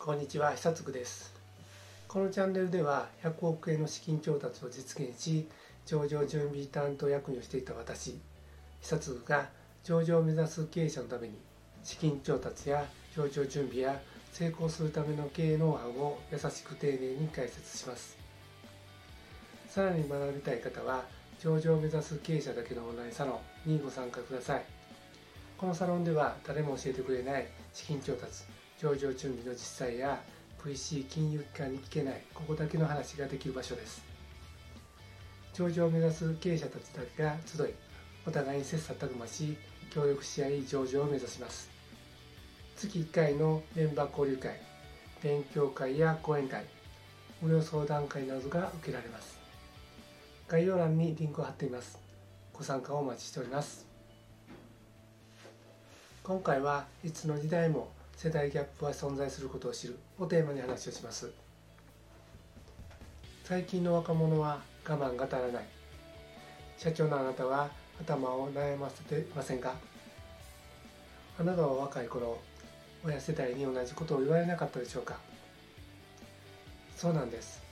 こんにちは久津です。このチャンネルでは100億円の資金調達を実現し上場準備担当役員をしていた私久津が上場を目指す経営者のために資金調達や上場準備や成功するための経営ノウハウを優しく丁寧に解説します。さらに学びたい方は上場を目指す経営者だけのオンラインサロンにご参加ください。このサロンでは誰も教えてくれない資金調達上場準備の実際や VC 金融機関に聞けないここだけの話ができる場所です。上場を目指す経営者たちだけが集いお互いに切磋琢磨し協力し合い上場を目指します。月1回のメンバー交流会勉強会や講演会無料相談会などが受けられます。概要欄にリンクを貼っています。ご参加をお待ちしております。今回はいつの時代も世代ギャップは存在することを知る。をテーマに話をします。最近の若者は我慢が足らない。社長のあなたは頭を悩ませてませんか？あなたは若い頃親世代に同じことを言われなかったでしょうか？そうなんです。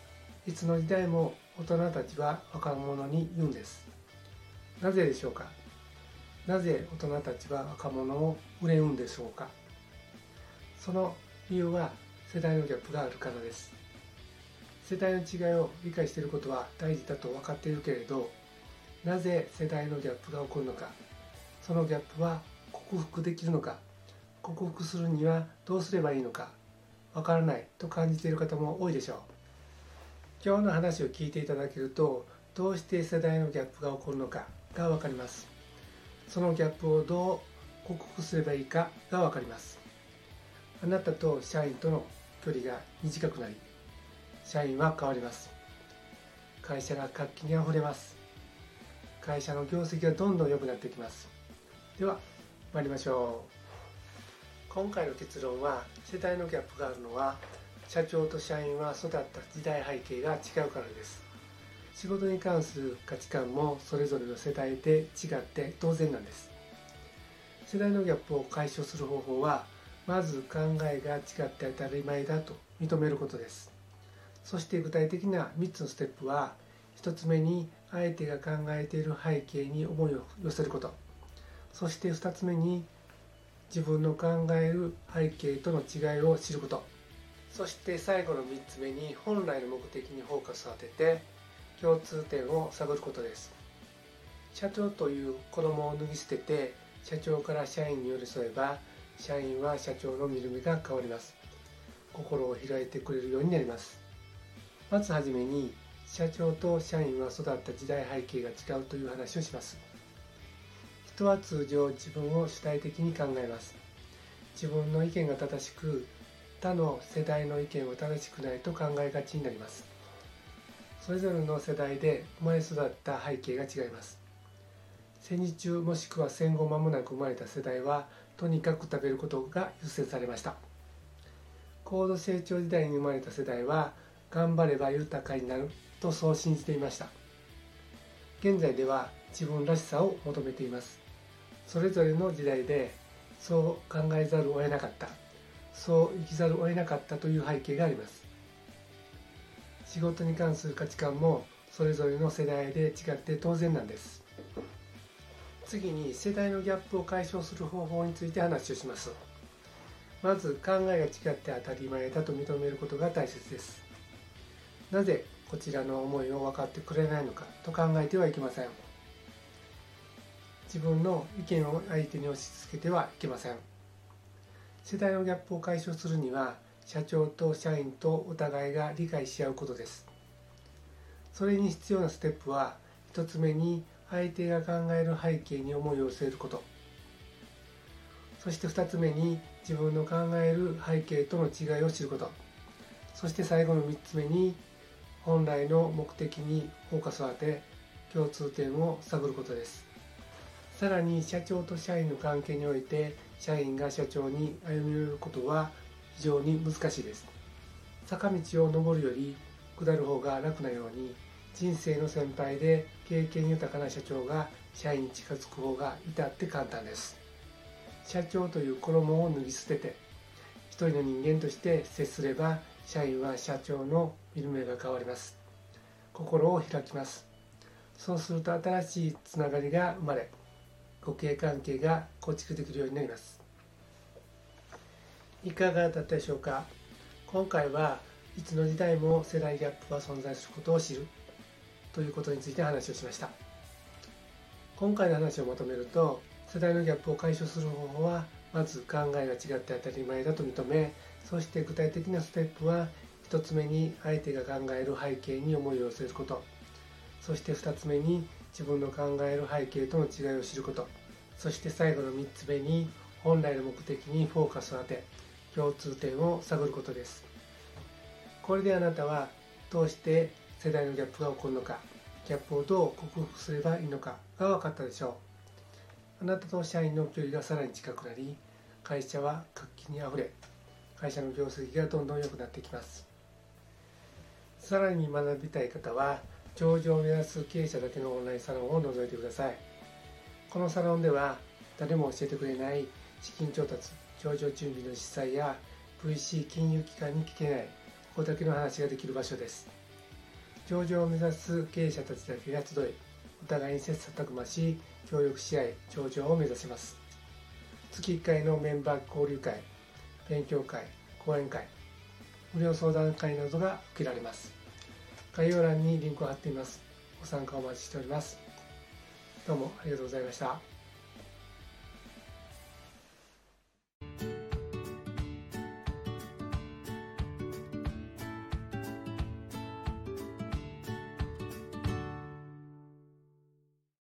いつの時代も大人たちは若者に言うんです。なぜでしょうか？なぜ大人たちは若者を憂うんでしょうか？その理由は世代のギャップがあるからです。世代の違いを理解していることは大事だと分かっているけれどなぜ世代のギャップが起こるのか。そのギャップは克服できるのか。克服するにはどうすればいいのか。わからないと感じている方も多いでしょう。今日の話を聞いていただけるとどうして世代のギャップが起こるのか。が分かります。そのギャップをどう克服すればいいか。が分かります。あなたと社員との距離が短くなり社員は変わります。会社が活気にあふれます。会社の業績がどんどん良くなってきます。では参りましょう。今回の結論は世代のギャップがあるのは社長と社員は育った時代背景が違うからです。仕事に関する価値観もそれぞれの世代で違って当然なんです。世代のギャップを解消する方法はまず考えが違って当たり前だと認めることです。そして具体的な3つのステップは1つ目に相手が考えている背景に思いを寄せること。そして2つ目に自分の考える背景との違いを知ること。そして最後の3つ目に本来の目的にフォーカスを当てて共通点を探ることです。社長という子供を脱ぎ捨てて社長から社員に寄り添えば社員は社長の見る目が変わります。心を開いてくれるようになります。まずはじめに社長と社員は育った時代背景が違うという話をします。人は通常自分を主体的に考えます。自分の意見が正しく他の世代の意見は正しくないと考えがちになります。それぞれの世代で生まれ育った背景が違います。戦時中もしくは戦後間もなく生まれた世代はとにかく食べることが優先されました。高度成長時代に生まれた世代は頑張れば豊かになるとそう信じていました。現在では自分らしさを求めています。それぞれの時代でそう考えざるを得なかった。そう生きざるを得なかったという背景があります。仕事に関する価値観もそれぞれの世代で違って当然なんです。次に世代のギャップを解消する方法について話をします。まず考えが違って当たり前だと認めることが大切です。なぜこちらの思いを分かってくれないのかと考えてはいけません。自分の意見を相手に押し付けてはいけません。世代のギャップを解消するには社長と社員とお互いが理解し合うことです。それに必要なステップは1つ目に相手が考える背景に思いを寄せること。そして2つ目に自分の考える背景との違いを知ること。そして最後の3つ目に本来の目的にフォーカスを当て共通点を探ることです。さらに社長と社員の関係において社員が社長に歩み寄ることは非常に難しいです。坂道を登るより下る方が楽なように人生の先輩で経験豊かな社長が社員に近づく方が至って簡単です。社長という衣を脱ぎ捨てて一人の人間として接すれば社員は社長の見る目が変わります。心を開きます。そうすると新しいつながりが生まれ互恵関係が構築できるようになります。いかがだったでしょうか？今回はいつの時代も世代ギャップが存在することを知る。ということについて話をしました。今回の話をまとめると世代のギャップを解消する方法はまず考えが違って当たり前だと認めそして具体的なステップは1つ目に相手が考える背景に思いを寄せること。そして2つ目に自分の考える背景との違いを知ること。そして最後の3つ目に本来の目的にフォーカスを当て共通点を探ることです。これであなたはどうして世代のギャップが起こるのかギャップをどう克服すればいいのかが分かったでしょう。あなたと社員の距離がさらに近くなり会社は活気にあふれ会社の業績がどんどん良くなってきます。さらに学びたい方は上場を目指す経営者だけのオンラインサロンを覗いてください。このサロンでは誰も教えてくれない資金調達上場準備の実際や VC 金融機関に聞けないここだけの話ができる場所です。上場を目指す経営者たちだけが集いお互いに切磋琢磨し協力し合い上場を目指します。月1回のメンバー交流会勉強会講演会無料相談会などが受けられます。概要欄にリンクを貼っています。ご参加お待ちしております。どうもありがとうございました。